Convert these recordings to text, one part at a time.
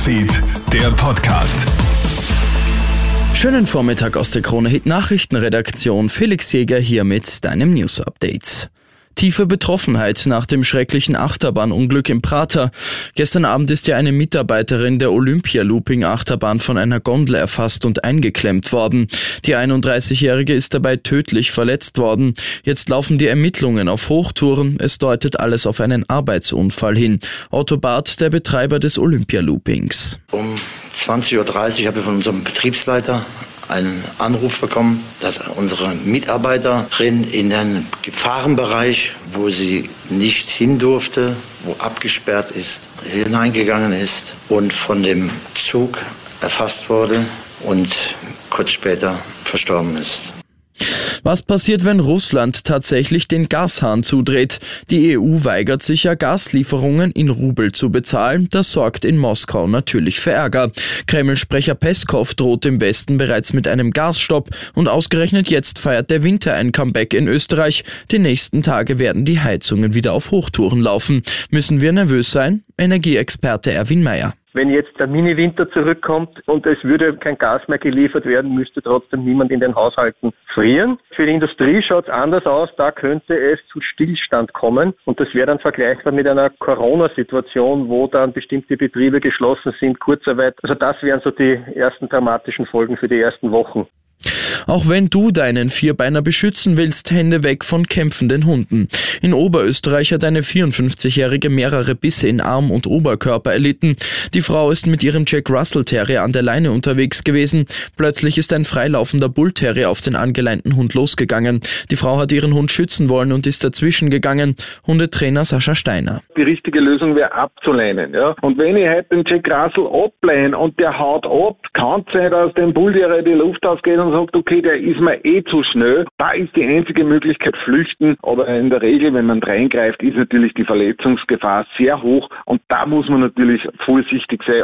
Newsfeed, der Podcast. Schönen Vormittag aus der Krone Hit Nachrichtenredaktion. Felix Jäger hier mit deinem News Update. Tiefe Betroffenheit nach dem schrecklichen Achterbahnunglück im Prater. Gestern Abend ist ja eine Mitarbeiterin der Olympia Looping Achterbahn von einer Gondel erfasst und eingeklemmt worden. Die 31-Jährige ist dabei tödlich verletzt worden. Jetzt laufen die Ermittlungen auf Hochtouren. Es deutet alles auf einen Arbeitsunfall hin. Otto Barth, der Betreiber des Olympia Loopings. Um 20.30 Uhr habe ich von unserem Betriebsleiter einen Anruf bekommen, dass unsere Mitarbeiterin in einen Gefahrenbereich, wo sie nicht hin durfte, wo abgesperrt ist, hineingegangen ist und von dem Zug erfasst wurde und kurz später verstorben ist. Was passiert, wenn Russland tatsächlich den Gashahn zudreht? Die EU weigert sich ja Gaslieferungen in Rubel zu bezahlen. Das sorgt in Moskau natürlich für Ärger. Kreml-Sprecher Peskov droht im Westen bereits mit einem Gasstopp und ausgerechnet jetzt feiert der Winter ein Comeback in Österreich. Die nächsten Tage werden die Heizungen wieder auf Hochtouren laufen. Müssen wir nervös sein? Energieexperte Erwin Mayer. Wenn jetzt der Mini-Winter zurückkommt und es würde kein Gas mehr geliefert werden, müsste trotzdem niemand in den Haushalten frieren. Für die Industrie schaut es anders aus. Da könnte es zu Stillstand kommen. Und das wäre dann vergleichbar mit einer Corona-Situation, wo dann bestimmte Betriebe geschlossen sind, Kurzarbeit. Also das wären so die ersten dramatischen Folgen für die ersten Wochen. Auch wenn du deinen Vierbeiner beschützen willst, Hände weg von kämpfenden Hunden. In Oberösterreich hat eine 54-Jährige mehrere Bisse in Arm und Oberkörper erlitten. Die Frau ist mit ihrem Jack Russell Terrier an der Leine unterwegs gewesen. Plötzlich ist ein freilaufender Bull Terrier auf den angeleinten Hund losgegangen. Die Frau hat ihren Hund schützen wollen und ist dazwischen gegangen. Hundetrainer Sascha Steiner. Die richtige Lösung wäre abzulehnen. Ja? Und wenn ich halt den Jack Russell ablehne und der haut ab, kann es sein, dass dem Bull Terrier die Luft ausgeht und sagt, okay, okay, der ist mir eh zu schnell. Da ist die einzige Möglichkeit flüchten. Aber in der Regel, wenn man reingreift, ist natürlich die Verletzungsgefahr sehr hoch. Und da muss man natürlich vorsichtig sein.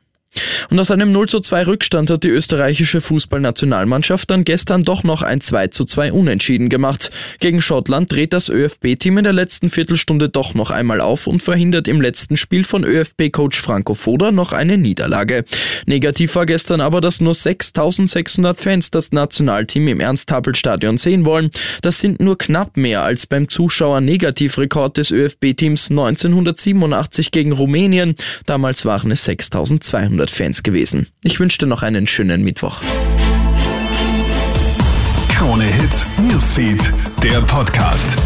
Und aus einem 0 zu 2 Rückstand hat die österreichische Fußballnationalmannschaft dann gestern doch noch ein 2 zu 2 Unentschieden gemacht. Gegen Schottland dreht das ÖFB-Team in der letzten Viertelstunde doch noch einmal auf und verhindert im letzten Spiel von ÖFB-Coach Franco Foda noch eine Niederlage. Negativ war gestern aber, dass nur 6600 Fans das Nationalteam im Ernst-Happel-Stadion sehen wollen. Das sind nur knapp mehr als beim Zuschauer-Negativrekord des ÖFB-Teams 1987 gegen Rumänien. Damals waren es 6200 Fans. 1 gewesen. Ich wünsche dir noch einen schönen Mittwoch. Krone Hits, Newsfeed, der Podcast.